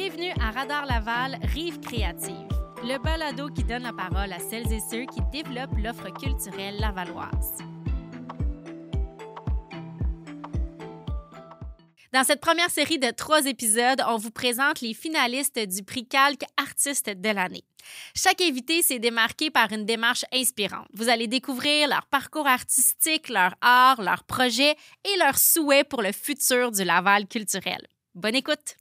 Bienvenue à Radar Laval, Rive Créative, le balado qui donne la parole à celles et ceux qui développent l'offre culturelle lavalloise. Dans cette première série de trois épisodes, on vous présente les finalistes du prix Calque Artiste de l'année. Chaque invité s'est démarqué par une démarche inspirante. Vous allez découvrir leur parcours artistique, leur art, leurs projets et leurs souhaits pour le futur du Laval culturel. Bonne écoute!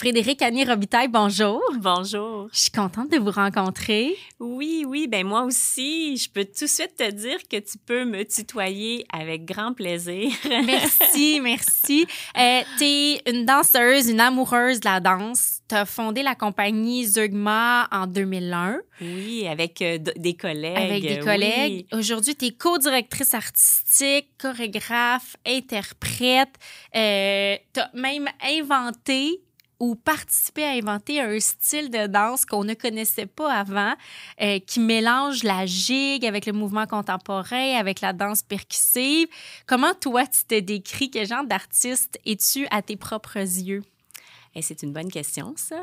Frédéric Annie Robitaille, bonjour. Bonjour. Je suis contente de vous rencontrer. Oui, oui, ben moi aussi. Je peux tout de suite te dire que tu peux me tutoyer avec grand plaisir. merci, merci. Euh, tu es une danseuse, une amoureuse de la danse. Tu as fondé la compagnie Zugma en 2001. Oui, avec euh, des collègues. Avec des collègues. Aujourd'hui, tu es co-directrice artistique, chorégraphe, interprète. Euh, tu as même inventé ou participer à inventer un style de danse qu'on ne connaissait pas avant, euh, qui mélange la gigue avec le mouvement contemporain, avec la danse percussive. Comment toi, tu te décris? Quel genre d'artiste es-tu à tes propres yeux? Et c'est une bonne question, ça.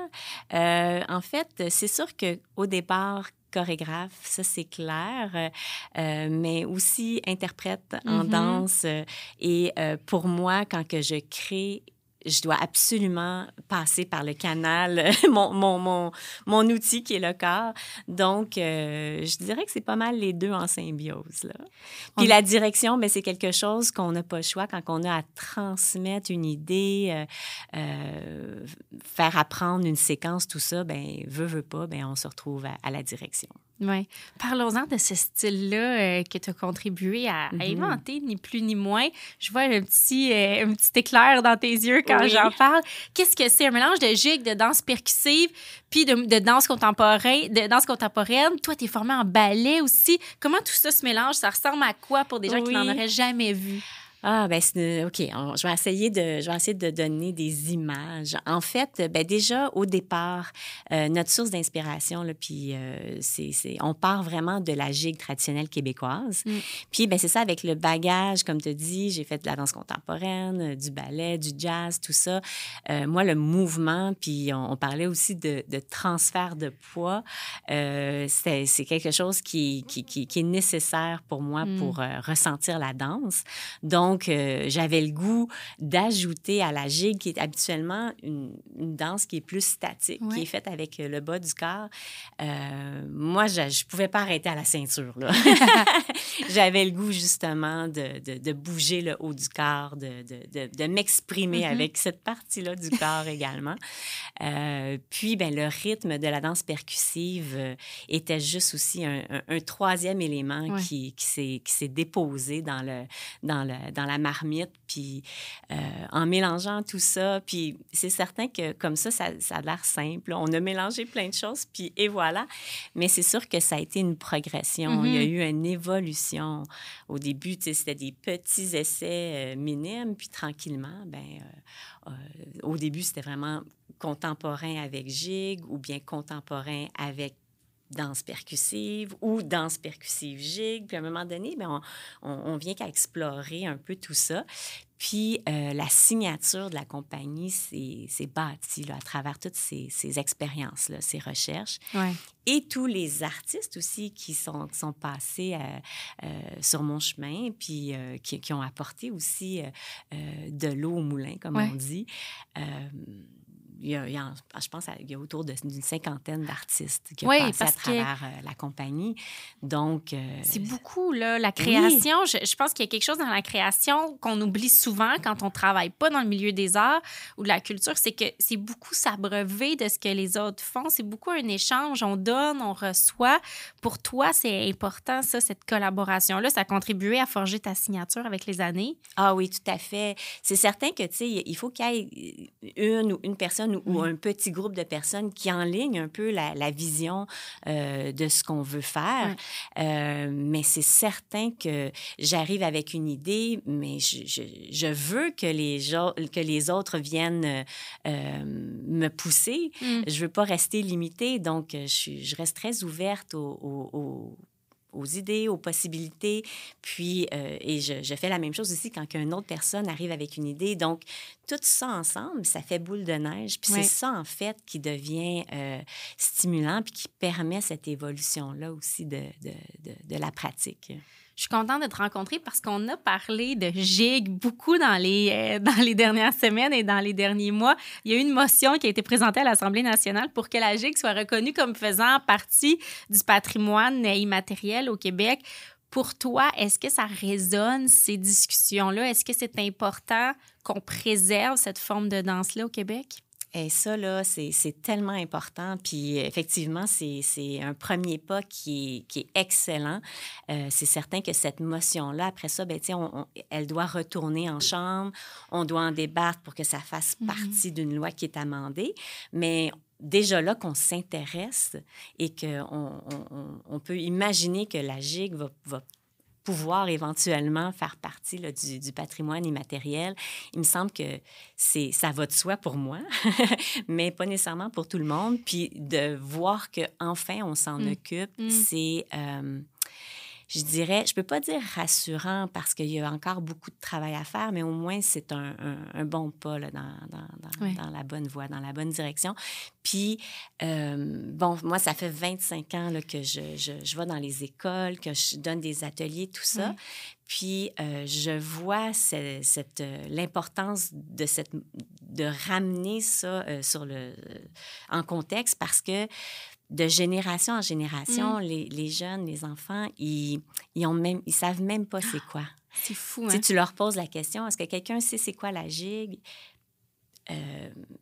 Euh, en fait, c'est sûr qu'au départ, chorégraphe, ça c'est clair, euh, mais aussi interprète en mm-hmm. danse. Et pour moi, quand que je crée je dois absolument passer par le canal, mon, mon, mon, mon, outil qui est le corps. Donc, euh, je dirais que c'est pas mal les deux en symbiose. Là. Puis la direction, ben, c'est quelque chose qu'on n'a pas le choix quand on a à transmettre une idée, euh, euh, faire apprendre une séquence, tout ça, ben veut, veut pas, ben on se retrouve à la direction. Oui. Parlons-en de ce style-là euh, que tu as contribué à, mm-hmm. inventer, ni plus ni moins. Je vois un petit, euh, un petit éclair dans tes yeux quand j'en parle. Qu'est-ce que c'est? Un mélange de gigue, de danse percussive, puis de, de, danse contemporaine. De danse contemporaine. Toi, tu es formé en ballet aussi. Comment tout ça se mélange? Ça ressemble à quoi pour des gens qui n'en auraient jamais vu? Ah, ben, OK. je, vais essayer de, je vais essayer de donner des images. En fait, ben, déjà, au départ, euh, notre source d'inspiration, puis euh, c'est, on part vraiment de la gigue traditionnelle québécoise. Mm. Puis, ben, c'est ça, avec le bagage, comme tu dis, j'ai fait de la danse contemporaine, du ballet, du jazz, tout ça. Euh, moi, le mouvement, puis on, parlait aussi de, de, transfert de poids, c'est, c'est quelque chose qui, qui, qui, est nécessaire pour moi mm. pour ressentir la danse. Donc, donc, euh, j'avais le goût d'ajouter à la gigue, qui est habituellement une, danse qui est plus statique, qui est faite avec euh, le bas du corps. Euh, moi, je ne pouvais pas arrêter à la ceinture. j'avais le goût, justement, de, de, bouger le haut du corps, de, de m'exprimer mm-hmm. avec cette partie-là du corps également. puis, ben, le rythme de la danse percussive était juste aussi un, troisième élément qui, qui s'est déposé dans le, dans le, dans la marmite, puis euh, en mélangeant tout ça, puis c'est certain que comme ça, ça, a l'air simple. On a mélangé plein de choses, puis et voilà. Mais c'est sûr que ça a été une progression. Il y a mm-hmm. eu une évolution. Au début, c'était des petits essais euh, minimes, puis tranquillement, ben, euh, au début, c'était vraiment contemporain avec Gig ou bien contemporain avec danse percussive ou danse percussive gigue. Puis à un moment donné, bien, on, on, vient qu'à explorer un peu tout ça. Puis euh, la signature de la compagnie s'est bâtie là, à travers toutes ces, ces expériences-là, ces recherches. Ouais. Et tous les artistes aussi qui sont, sont passés euh, euh, sur mon chemin, puis qui, qui, ont apporté aussi de l'eau au moulin, comme on dit il y a, je pense qu'il y a autour d'une cinquantaine d'artistes qui ont passé à travers euh, la compagnie. Donc... Euh, c'est beaucoup, là, la création. Je, je, pense qu'il y a quelque chose dans la création qu'on oublie souvent quand on travaille pas dans le milieu des arts ou de la culture, c'est que c'est beaucoup s'abreuver de ce que les autres font. C'est beaucoup un échange. On donne, on reçoit. Pour toi, c'est important, ça, cette collaboration-là. Ça a contribué à forger ta signature avec les années? Ah oui, tout à fait. C'est certain que, tu sais, il faut qu'il y ait une ou une personne ou un petit groupe de personnes qui enlignent un peu la, vision euh, de ce qu'on veut faire. Euh, mais c'est certain que j'arrive avec une idée, mais je, je, veux que les, que les autres viennent euh, me pousser. Mm. Je veux pas rester limitée, donc je, je reste très ouverte au aux idées, aux possibilités. Puis, euh, et je, je, fais la même chose aussi quand une autre personne arrive avec une idée. Donc, tout ça ensemble, ça fait boule de neige. Puis c'est ça, en fait, qui devient euh, stimulant puis qui permet cette évolution-là aussi de, de, de, de la pratique. Je suis contente de te rencontrer parce qu'on a parlé de GIG beaucoup dans les, euh, dans les dernières semaines et dans les derniers mois. Il y a eu une motion qui a été présentée à l'Assemblée nationale pour que la GIG soit reconnue comme faisant partie du patrimoine immatériel au Québec. Pour toi, est-ce que ça résonne, ces discussions-là? Est-ce que c'est important qu'on préserve cette forme de danse-là au Québec? Et ça, là, c'est tellement important. Puis effectivement, c'est un premier pas qui est, qui est excellent. Euh, c'est certain que cette motion-là, après ça, ben, on, elle doit retourner en chambre. On doit en débattre pour que ça fasse mm-hmm. partie d'une loi qui est amendée. Mais déjà là qu'on s'intéresse et qu'on on, on, peut imaginer que la GIG va, va pouvoir éventuellement faire partie du, patrimoine immatériel. Il me semble que c'est ça va de soi pour moi, mais pas nécessairement pour tout le monde. Puis de voir que enfin on s'en mmh. occupe, mmh. c'est euh, je dirais, je peux pas dire rassurant parce qu'il y a encore beaucoup de travail à faire, mais au moins c'est un, bon pas là, dans, dans, dans, la bonne voie, dans la bonne direction. Puis, euh, bon, moi, ça fait 25 ans là, que je, je, je, vais dans les écoles, que je donne des ateliers, tout ça. Puis, euh, je vois cette, euh, l'importance de, cette, de ramener ça sur le, en contexte parce que de génération en génération, mm. les, les, jeunes, les enfants, ils, ils, ont même, ils savent même pas c'est quoi. C'est fou, hein? tu leur poses la question, est-ce que quelqu'un sait c'est quoi la gigue? Euh,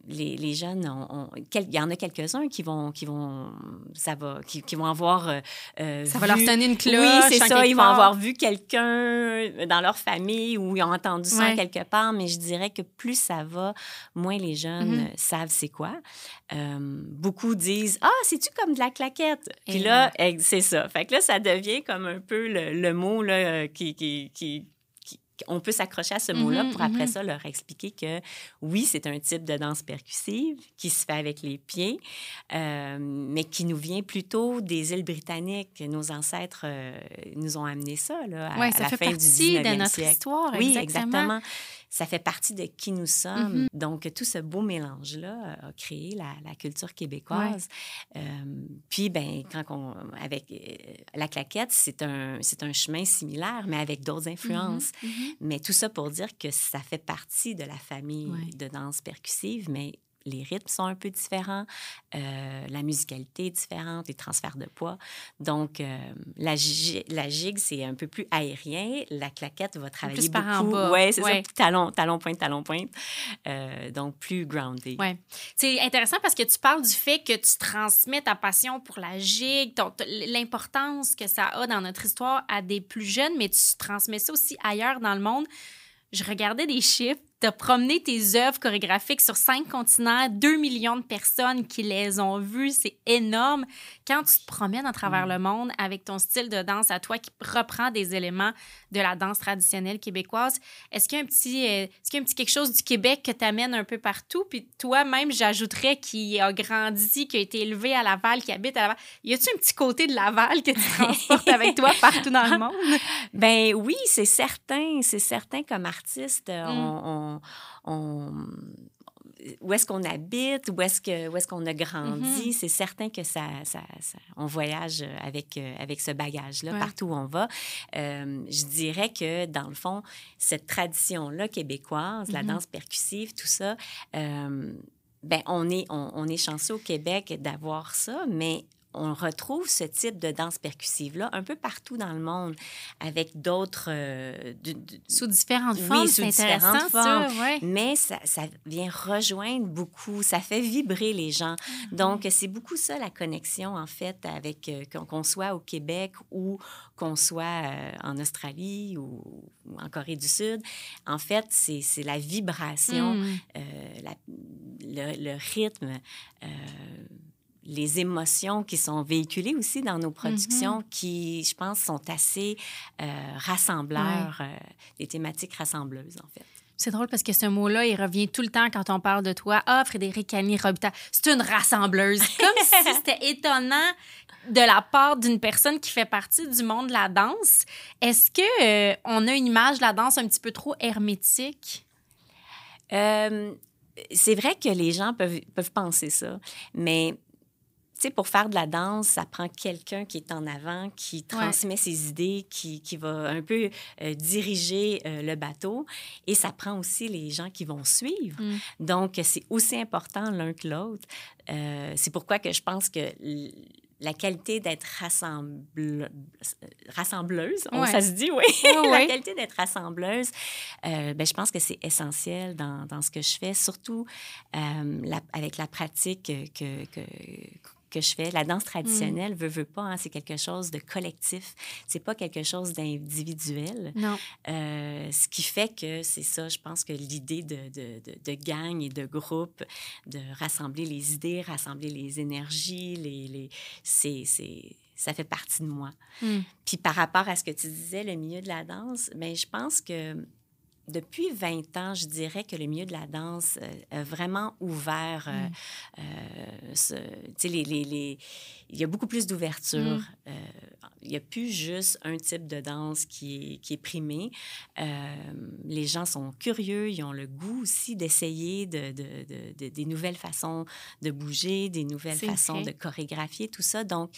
les, les, jeunes, ont, il y en a quelques-uns qui vont, qui vont, ça va, qui, qui vont avoir. Euh, euh, ça va leur sonner une cloche. Oui, c'est ça. Ils vont avoir vu quelqu'un dans leur famille ou ils ont entendu ça quelque part. Mais je dirais que plus ça va, moins les jeunes mm-hmm. savent c'est quoi. beaucoup disent Ah, c'est-tu comme de la claquette? Puis là, c'est ça. Fait que là, ça devient comme un peu le, le mot là, qui, qui, qui on peut s'accrocher à ce mot-là mm-hmm, pour après mm-hmm. ça leur expliquer que oui, c'est un type de danse percussive qui se fait avec les pieds, euh, mais qui nous vient plutôt des îles britanniques. Nos ancêtres euh, nous ont amené ça là, à, ça la fait fin partie du 19e de notre siècle. histoire. Oui, exactement ça fait partie de qui nous sommes. Mm-hmm. Donc, tout ce beau mélange-là a créé la, culture québécoise. Euh, puis, ben, quand on, avec euh, la claquette, c'est un, un chemin similaire, mais avec d'autres influences. Mais tout ça pour dire que ça fait partie de la famille de danse percussive, mais les rythmes sont un peu différents, euh, la musicalité est différente, les transferts de poids. Donc, euh, la, la gigue, c'est un peu plus aérien. La claquette va travailler plus par beaucoup. En Oui, c'est ça. Talon, talon, pointe, talon, pointe. Euh, donc, plus grounded. Oui. C'est intéressant parce que tu parles du fait que tu transmets ta passion pour la gigue, l'importance que ça a dans notre histoire à des plus jeunes, mais tu transmets ça aussi ailleurs dans le monde. Je regardais des chiffres tu as promené tes œuvres chorégraphiques sur cinq continents, deux millions de personnes qui les ont vues. C'est énorme. Quand tu te promènes à travers mm. le monde avec ton style de danse à toi qui reprend des éléments de la danse traditionnelle québécoise, est-ce qu'il y a un petit, euh, est-ce qu'il y a un petit quelque chose du Québec que tu amènes un peu partout? Puis toi-même, j'ajouterais qui a grandi, qui a été élevé à Laval, qui habite à Laval. Y a-tu un petit côté de Laval que tu transportes avec toi partout dans le monde? Ben oui, c'est certain. C'est certain comme artiste, mm. on on, où est-ce qu'on habite, où est-ce que où est-ce qu'on a grandi, mm-hmm. c'est certain que ça, ça, on voyage avec euh, avec ce bagage-là partout où on va. Euh, je dirais que dans le fond, cette tradition-là québécoise, la mm-hmm. danse percussive, tout ça. Euh, ben, on est, on, on, est chanceux au Québec d'avoir ça, mais on retrouve ce type de danse percussive-là un peu partout dans le monde, avec d'autres... Euh, sous différentes formes, oui, sous différentes formes. Ça, Mais ça, ça, vient rejoindre beaucoup, ça fait vibrer les gens. Ah, Donc, c'est beaucoup ça, la connexion, en fait, avec euh, qu'on soit au Québec ou qu'on soit euh, en Australie ou, en Corée du Sud. En fait, c'est la vibration, mm. la, le, le, rythme les émotions qui sont véhiculées aussi dans nos productions, mm-hmm. qui, je pense, sont assez euh, rassembleurs, euh, des thématiques rassembleuses, en fait. C'est drôle parce que ce mot-là, il revient tout le temps quand on parle de toi. Ah, Frédéric Annie Robita, c'est une rassembleuse. Comme si c'était étonnant de la part d'une personne qui fait partie du monde de la danse. Est-ce que euh, on a une image de la danse un petit peu trop hermétique? Euh, c'est vrai que les gens peuvent, peuvent penser ça, mais sais, pour faire de la danse, ça prend quelqu'un qui est en avant, qui transmet ses idées, qui, qui, va un peu euh, diriger euh, le bateau. Et ça prend aussi les gens qui vont suivre. Mm. Donc, c'est aussi important l'un que l'autre. Euh, c'est pourquoi que je pense que la qualité d'être rassemble... rassembleuse, ça se dit, oui, la qualité d'être rassembleuse, ben, je pense que c'est essentiel dans, dans, ce que je fais, surtout la, avec la pratique que, que, que je fais. La danse mm. traditionnelle, veut, veut pas, hein, c'est quelque chose de collectif. C'est pas quelque chose d'individuel. Non. Euh, ce qui fait que c'est ça, je pense que l'idée de, de, de, gang et de groupe, de rassembler les idées, rassembler les énergies, les, les c'est ça fait partie de moi. Mm. Puis par rapport à ce que tu disais, le milieu de la danse, mais ben, je pense que depuis 20 ans, je dirais que le milieu de la danse euh, a vraiment ouvert. Euh, mm. euh, les, les, les, il y a beaucoup plus d'ouverture. Mm. il n'y a plus juste un type de danse qui est, qui est primé. les gens sont curieux, ils ont le goût aussi d'essayer de, de, de, des nouvelles façons de bouger, des nouvelles façons de chorégraphier, tout ça. Donc,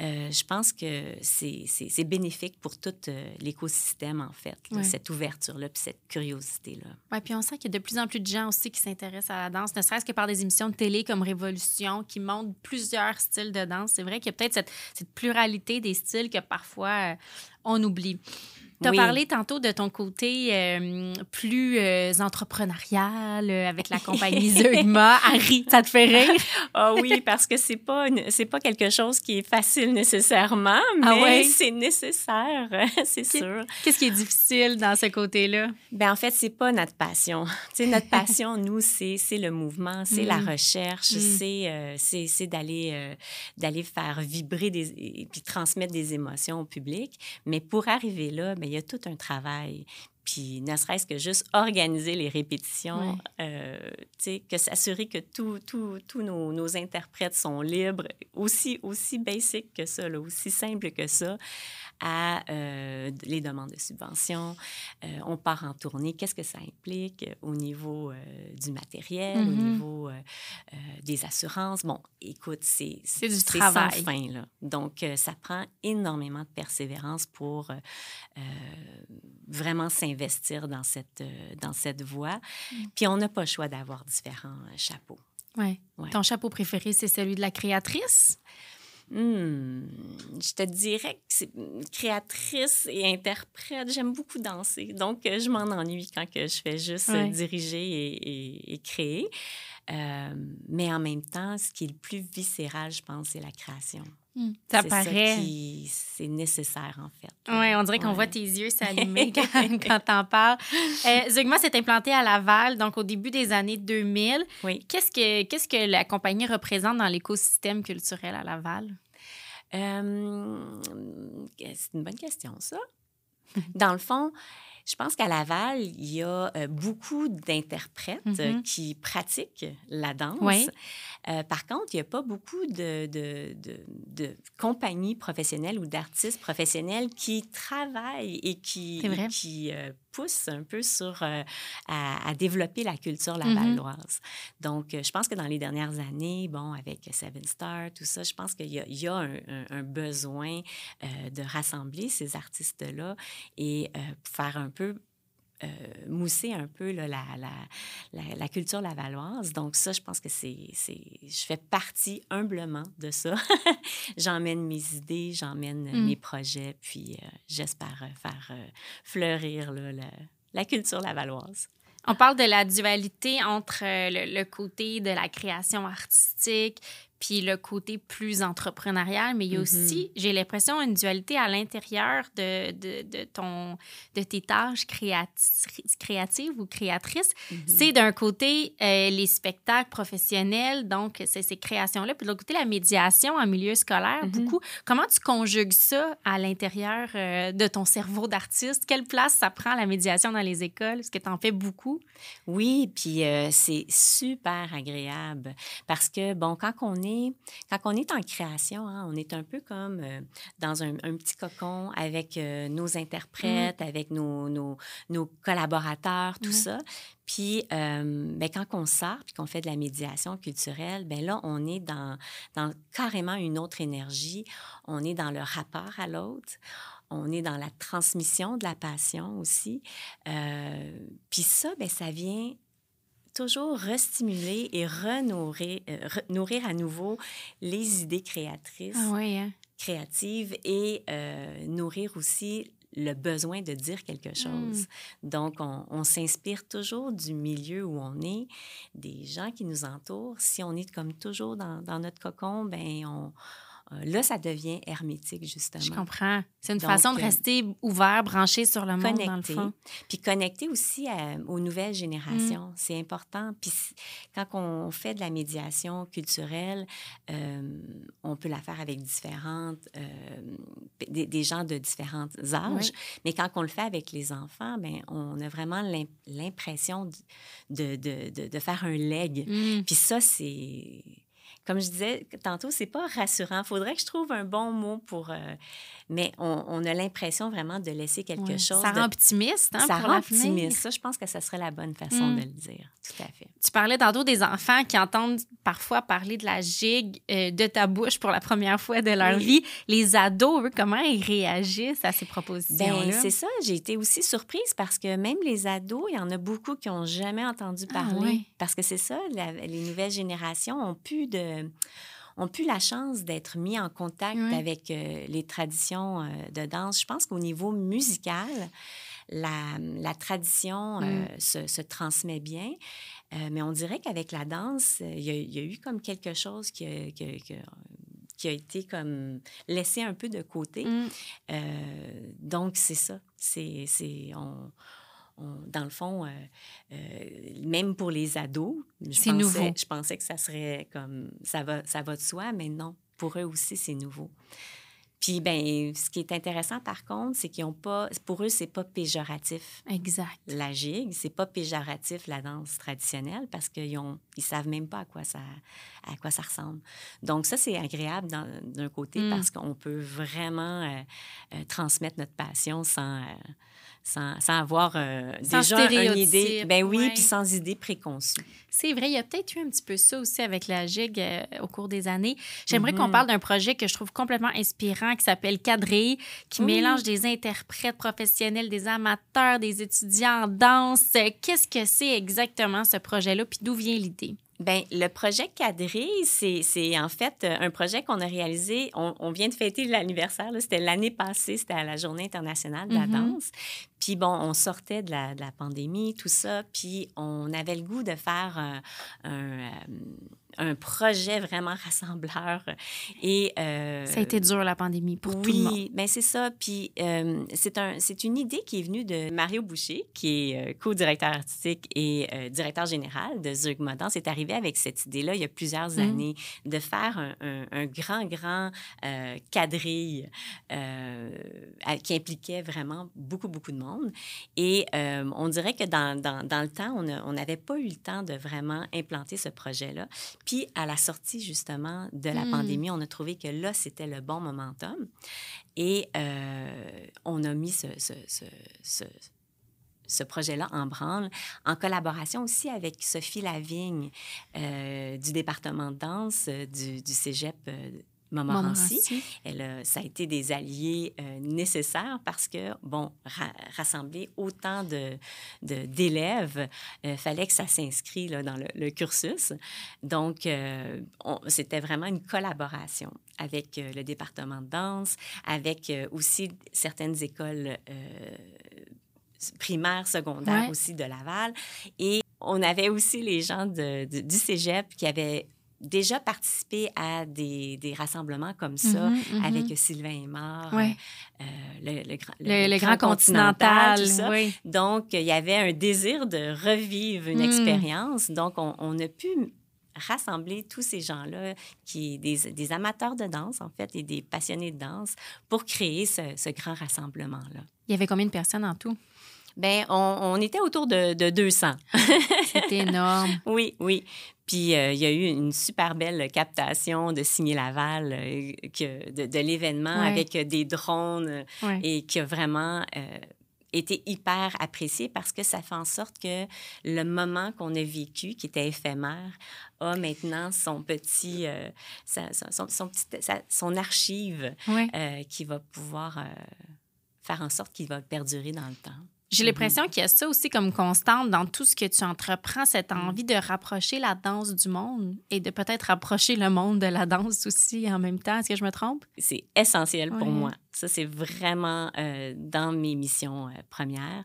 euh, je pense que c'est bénéfique pour tout euh, l'écosystème, en fait, cette ouverture-là, puis cette curiosité-là. Oui, puis on sent qu'il y a de plus en plus de gens aussi qui s'intéressent à la danse, ne serait-ce que par des émissions de télé comme Révolution, qui montrent plusieurs styles de danse. C'est vrai qu'il y a peut-être cette, cette, pluralité des styles que parfois euh, on oublie. Tu as parlé tantôt de ton côté euh, plus euh, entrepreneurial euh, avec la compagnie Zeugma. Harry, ça te fait rire? Ah oui, parce que c'est pas c'est pas quelque chose qui est facile nécessairement, ah mais c'est nécessaire, c'est sûr. Qu'est-ce qui est difficile dans ce côté-là? Ben en fait, c'est pas notre passion. sais, notre passion, nous, c'est le mouvement, c'est la mm. recherche, mm. c'est c'est d'aller d'aller faire vibrer des, et puis transmettre des émotions au public. Mais pour arriver là, ben, y a tout un travail. Puis ne serait-ce que juste organiser les répétitions, euh, que s'assurer que tous nos, nos, interprètes sont libres, aussi, aussi basic que ça, là, aussi simple que ça à euh, les demandes de subventions. Euh, on part en tournée. Qu'est-ce que ça implique au niveau euh, du matériel, au mm-hmm. niveau des assurances? Bon, écoute, c'est du travail. sans fin. Là. Donc, ça prend énormément de persévérance pour vraiment s'investir dans cette, dans cette voie. Mm. Puis, on n'a pas le choix d'avoir différents chapeaux. Ouais. ouais. Ton chapeau préféré, c'est celui de la créatrice? Hmm, je te dirais que c'est créatrice et interprète. J'aime beaucoup danser. Donc, euh, je m'en ennuie quand que je fais juste euh, diriger et, créer. Euh, mais en même temps, ce qui est le plus viscéral, je pense, c'est la création. Hmm. Ça paraît. C'est nécessaire, en fait. Oui, on dirait qu'on voit tes yeux s'allumer quand, quand t'en parles. Euh, Zugma s'est implanté à Laval, donc au début des années 2000. Oui. Qu'est-ce que, qu'est-ce que la compagnie représente dans l'écosystème culturel à Laval? Euh, c'est une bonne question, ça. dans le fond, je pense qu'à Laval, il y a euh, beaucoup d'interprètes mm-hmm. qui pratiquent la danse. Euh, par contre, il n'y a pas beaucoup de, de, de, compagnies professionnelles ou d'artistes professionnels qui travaillent et qui, qui euh, poussent un peu sur à, développer la culture mm-hmm. lavalloise. Donc, je pense que dans les dernières années, bon, avec Seven Star, tout ça, je pense qu'il y a, y a un, un, besoin de rassembler ces artistes-là et faire un peu euh, mousser un peu la, la, la, culture lavalloise. Donc ça, je pense que c'est... Je fais partie humblement de ça. j'emmène mes idées, j'emmène mm. mes projets, puis euh, j'espère euh, faire fleurir la, culture lavalloise. On parle de la dualité entre le, le, côté de la création artistique puis le côté plus entrepreneurial, mais il y a mm-hmm. aussi, j'ai l'impression, une dualité à l'intérieur de, de, de, ton, de tes tâches créatives ou créatrices. Mm-hmm. C'est d'un côté euh, les spectacles professionnels, donc c'est ces créations-là, puis de l'autre côté la médiation en milieu scolaire, mm-hmm. beaucoup. Comment tu conjugues ça à l'intérieur euh, de ton cerveau d'artiste? Quelle place ça prend la médiation dans les écoles? Est-ce que tu en fais beaucoup? Oui, puis euh, c'est super agréable parce que, bon, quand on est est, quand on est en création, hein, on est un peu comme euh, dans un, un, petit cocon avec euh, nos interprètes, mmh. avec nos, nos, nos, collaborateurs, tout mmh. ça. Puis, euh, ben, quand on sort puis qu'on fait de la médiation culturelle, ben là, on est dans, dans carrément une autre énergie. On est dans le rapport à l'autre on est dans la transmission de la passion aussi. Euh, puis ça, ben, ça vient toujours restimuler et renourrir, euh, nourrir à nouveau les idées créatrices, ah hein? créatives et euh, nourrir aussi le besoin de dire quelque hmm. chose. Donc, on, s'inspire toujours du milieu où on est, des gens qui nous entourent. Si on est comme toujours dans, dans notre cocon, ben on, là, ça devient hermétique, justement. Je comprends. C'est une façon de euh, rester ouvert, branché sur le monde, dans le fond. Puis connecter aussi aux nouvelles générations. Mm. C'est important. Puis quand on fait de la médiation culturelle, euh, on peut la faire avec différentes... des, gens de différents âges. Mais quand on le fait avec les enfants, ben on a vraiment l'impression de de, de, faire un leg. Mm. Puis ça, c'est comme je disais tantôt, c'est pas rassurant. Il faudrait que je trouve un bon mot pour. Euh, mais on, a l'impression vraiment de laisser quelque chose. Ça rend optimiste, hein, Ça rend optimiste. Ça, je pense que ce serait la bonne façon mm. de le dire. Tout à fait. Tu parlais tantôt des enfants qui entendent parfois parler de la gigue euh, de ta bouche pour la première fois de leur vie. Les ados, eux, comment ils réagissent à ces propositions-là? Ben, c'est ça. J'ai été aussi surprise parce que même les ados, il y en a beaucoup qui n'ont jamais entendu ah, parler. Parce que c'est ça, les nouvelles générations ont plus de ont plus la chance d'être mis en contact avec euh, les traditions euh, de danse. Je pense qu'au niveau musical, la, la tradition euh, mm. se, se, transmet bien. mais on dirait qu'avec la danse, il y, y, a eu comme quelque chose qui a, qui qui a été comme laissé un peu de côté. Mm. donc, c'est ça. C'est, on, dans le fond, euh, euh, même pour les ados, c'est nouveau. Je pensais que ça serait comme ça va, ça va de soi, mais non, pour eux aussi, c'est nouveau. Puis, ben, ce qui est intéressant, par contre, c'est qu'ils ont pas, pour eux, c'est pas péjoratif. Exact. La gigue, c'est pas péjoratif la danse traditionnelle parce qu'ils ont, ils savent même pas à quoi ça, à quoi ça ressemble. Donc ça, c'est agréable d'un côté mm. parce qu'on peut vraiment euh, transmettre notre passion sans sans, sans avoir euh, déjà une idée. Ben oui, puis sans idée préconçue. C'est vrai, il y a peut-être eu un petit peu ça aussi avec la GIG euh, au cours des années. J'aimerais qu'on mhm. parle d'un projet que je trouve complètement inspirant qui s'appelle Cadré, qui mélange des interprètes professionnels, des amateurs, des étudiants en danse. Qu'est-ce que c'est exactement ce projet-là, puis d'où vient l'idée? Bien, le projet Cadré, c'est en fait euh, un projet qu'on a réalisé. On, vient de fêter l'anniversaire. C'était l'année passée, c'était à la Journée internationale de la mm-hmm. danse. Puis bon, on sortait de la, de la, pandémie, tout ça. Puis on avait le goût de faire un, un, euh, un projet vraiment rassembleur. Et, euh, ça a été dur, la pandémie, pour tout le monde. Oui, bien c'est ça. Puis euh, c'est un, une idée qui est venue de Mario Boucher, qui est euh, co-directeur artistique et directeur général de Zurg Modern. C'est arrivé avec cette idée-là il y a plusieurs mmh. années de faire un, un, grand, grand quadrille qui impliquait vraiment beaucoup, beaucoup de monde. Et on dirait que dans, dans, dans le temps, on n'avait pas eu le temps de vraiment implanter ce projet-là. Puis, à la sortie, justement, de la hmm. pandémie, on a trouvé que là, c'était le bon momentum. Et euh, on a mis ce, ce, ce, ce projet-là en branle, en collaboration aussi avec Sophie Lavigne euh, du département de danse euh, du, du cégep Montmorency. Elle ça a été des alliés euh, nécessaires parce que, bon, rassembler autant de, d'élèves, il euh, fallait que ça s'inscrit dans le, cursus. Donc, euh, c'était vraiment une collaboration avec le département de danse, avec aussi certaines écoles primaires, secondaires aussi de Laval. Et on avait aussi les gens de, du cégep qui avaient déjà participé à des, des rassemblements comme ça mm-hmm. avec Sylvain Aymar, euh, le, le, Grand, Continental. Donc, il y avait un désir de revivre une mm. expérience. Donc, on, on, a pu rassembler tous ces gens-là, qui des, des, amateurs de danse, en fait, et des passionnés de danse, pour créer ce, ce grand rassemblement-là. Il y avait combien de personnes en tout? Bien, on, on, était autour de, de 200. C'est énorme. oui, oui. Puis euh, il y a eu une super belle captation de Signé Laval euh, que, de, de l'événement Ouais. avec des drones euh, Ouais. et qui a vraiment euh, été hyper apprécié parce que ça fait en sorte que le moment qu'on a vécu, qui était éphémère, a maintenant son petit, euh, sa- son, son- son petit- sa- son archive Ouais. euh, qui va pouvoir euh, faire en sorte qu'il va perdurer dans le temps. J'ai Mhm. l'impression qu'il y a ça aussi comme constante dans tout ce que tu entreprends, cette Mm. envie de rapprocher la danse du monde et de peut-être rapprocher le monde de la danse aussi en même temps. Est-ce que je me trompe? c'est essentiel pour moi. Ça, c'est vraiment euh, dans mes missions euh, premières.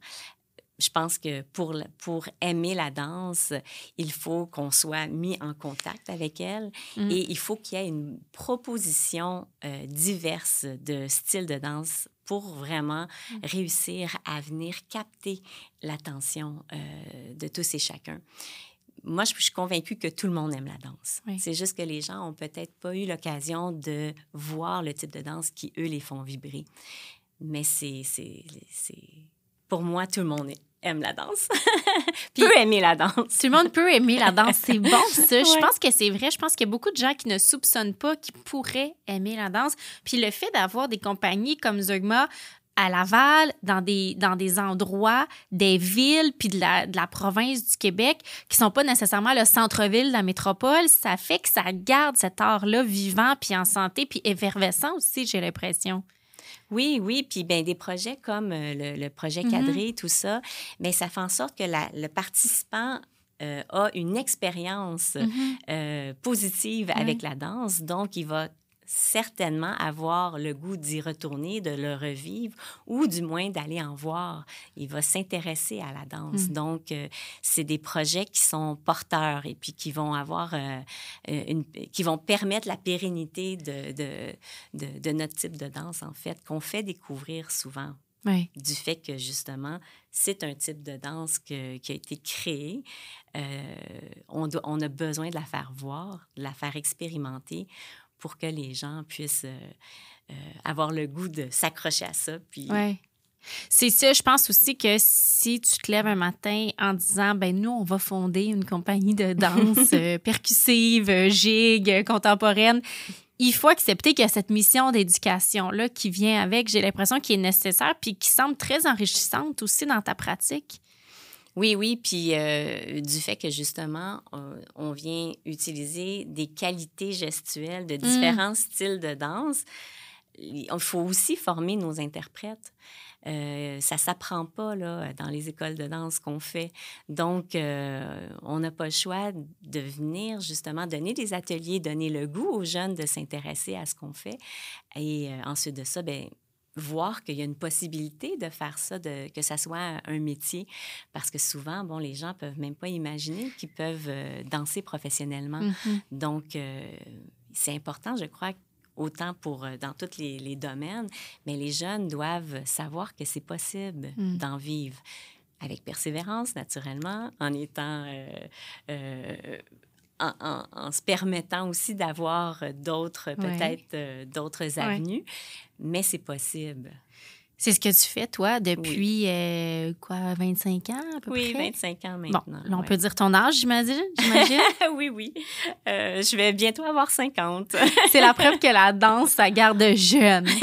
Je pense que pour, pour aimer la danse, il faut qu'on soit mis en contact avec elle Mm. et il faut qu'il y ait une proposition euh, diverse de styles de danse pour vraiment Mm. réussir à venir capter l'attention euh, de tous et chacun. Moi, je suis convaincue que tout le monde aime la danse. Oui. C'est juste que les gens ont peut-être pas eu l'occasion de voir le type de danse qui, eux, les font vibrer. Mais c'est... Pour moi, tout le monde aime la danse. Peut aimer la danse. Tout le monde peut aimer la danse. C'est bon, ça. Je pense que c'est vrai. Je pense qu'il y a beaucoup de gens qui ne soupçonnent pas qu'ils pourraient aimer la danse. Puis le fait d'avoir des compagnies comme Zogma à Laval, dans des, dans des endroits, des villes, puis de la, de la province du Québec, qui sont pas nécessairement le centre-ville de la métropole, ça fait que ça garde cet art-là vivant, puis en santé, puis effervescent aussi, j'ai l'impression. Oui, oui, puis ben des projets comme euh, le, le projet Mhm. cadré, tout ça, mais ça fait en sorte que la- le participant euh, a une expérience euh, positive avec la danse, donc il va certainement avoir le goût d'y retourner, de le revivre ou du moins d'aller en voir. Il va s'intéresser à la danse. Mm. Donc, euh, c'est des projets qui sont porteurs et puis qui vont avoir euh, euh, une, qui vont permettre la pérennité de, de, de, de notre type de danse, en fait, qu'on fait découvrir souvent Oui. du fait que justement, c'est un type de danse que- qui a été créé. Euh, on, doit- on a besoin de la faire voir, de la faire expérimenter pour que les gens puissent euh, euh, avoir le goût de s'accrocher à ça. Puis, Ouais. C'est ça, je pense aussi que si tu te lèves un matin en disant, ben nous, on va fonder une compagnie de danse euh, percussive, euh, gigue, contemporaine, il faut accepter qu'il y a cette mission d'éducation-là qui vient avec, j'ai l'impression, qui est nécessaire, puis qui semble très enrichissante aussi dans ta pratique. Oui, oui, puis euh, du fait que justement, euh, on vient utiliser des qualités gestuelles de différents styles de danse, il faut aussi former nos interprètes. Euh, ça s'apprend pas là dans les écoles de danse qu'on fait. Donc, euh, on n'a pas le choix de venir justement donner des ateliers, donner le goût aux jeunes de s'intéresser à ce qu'on fait. Et euh, ensuite de ça, ben voir qu'il y a une possibilité de faire ça, de, que ça soit un métier. Parce que souvent, bon, les gens peuvent même pas imaginer qu'ils peuvent euh, danser professionnellement. Mhm. Donc, euh, c'est important, je crois, autant pour euh, dans tous les, les domaines, mais les jeunes doivent savoir que c'est possible Mm. d'en vivre avec persévérance, naturellement, en étant euh, euh, en, en- en se permettant aussi d'avoir d'autres, Ouais. peut-être euh, d'autres avenues, mais c'est possible. C'est ce que tu fais, toi, depuis, euh, quoi, 25 ans à peu Oui, près? 25 ans Bon, maintenant. là, on ouais. peut dire ton âge, j'imagine. oui, oui. Euh, je vais bientôt avoir 50. C'est la preuve que la danse, ça garde jeune.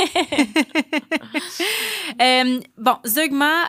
Euh, bon, Zugma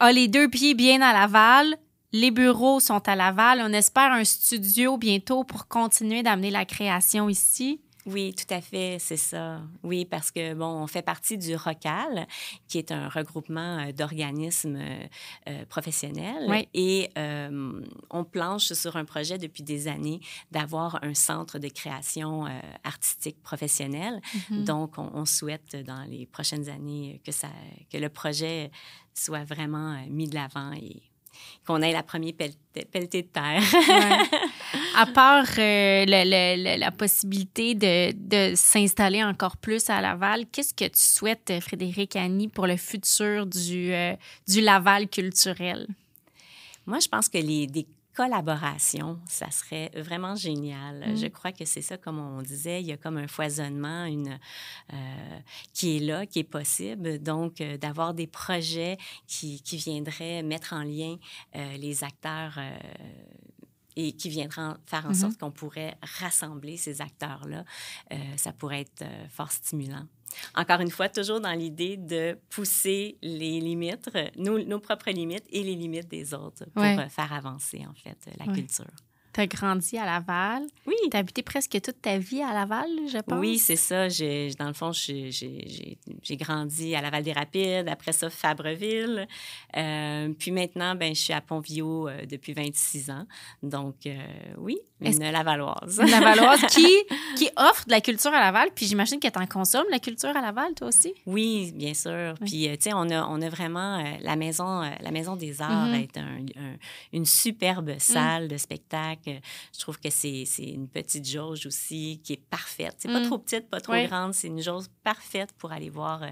a les deux pieds bien à Laval. Les bureaux sont à Laval. On espère un studio bientôt pour continuer d'amener la création ici. Oui, tout à fait, c'est ça. Oui, parce que, bon, on fait partie du ROCAL, qui est un regroupement euh, d'organismes euh, euh, professionnels. Oui. Et euh, on planche sur un projet depuis des années d'avoir un centre de création euh, artistique professionnelle. Mhm. Donc, on, on souhaite dans les prochaines années que, ça, que le projet soit vraiment mis de l'avant et qu'on ait la première pelletée, pelletée de terre. Ouais. À part euh, le- le- le- la possibilité de, de s'installer encore plus à Laval, qu'est-ce que tu souhaites, euh, Frédéric Annie, pour le futur du, euh, du Laval culturel? Moi, je pense que les, des collaborations, ça serait vraiment génial. Mm. Je crois que c'est ça, comme on disait, il y a comme un foisonnement une, euh, qui est là, qui est possible. Donc, euh, d'avoir des projets qui, qui viendraient mettre en lien euh, les acteurs. et qui viendra faire en Mhm. sorte qu'on pourrait rassembler ces acteurs-là. Euh, ça pourrait être fort stimulant. Encore une fois, toujours dans l'idée de pousser les limites, euh, nos, nos propres limites et les limites des autres pour Ouais. euh, faire avancer, en fait, la Ouais. culture. Tu as grandi à Laval. Oui. Tu as habité presque toute ta vie à Laval, je pense. Oui, c'est ça. J'ai- Dans le fond, j'ai- j'ai j'ai- grandi à Laval-des-Rapides, après ça, Fabreville. Euh, puis maintenant, ben, je suis à Pontvio euh, depuis 26 ans. Donc, euh, oui, Est-ce- une Lavalloise. Une Lavalloise qui, qui offre de la culture à Laval. Puis j'imagine que tu en consommes, la culture à Laval, toi aussi? Oui, bien sûr. Oui. Puis, tu sais, on a, on a vraiment la, maison, la Maison des Arts Mhm. est un- un- une superbe salle de spectacle. Je trouve que c'est une petite jauge aussi qui est parfaite. C'est pas Mm. trop petite, pas trop Oui. grande. C'est une jauge parfaite pour aller voir euh,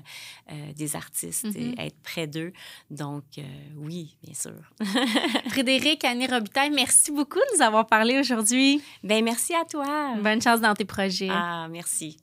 euh, des artistes et être près d'eux. Donc, euh, oui, bien sûr. Frédéric, Annie Robitaille, merci beaucoup de nous avoir parlé aujourd'hui. Ben merci à toi. Bonne chance dans tes projets. Ah, merci.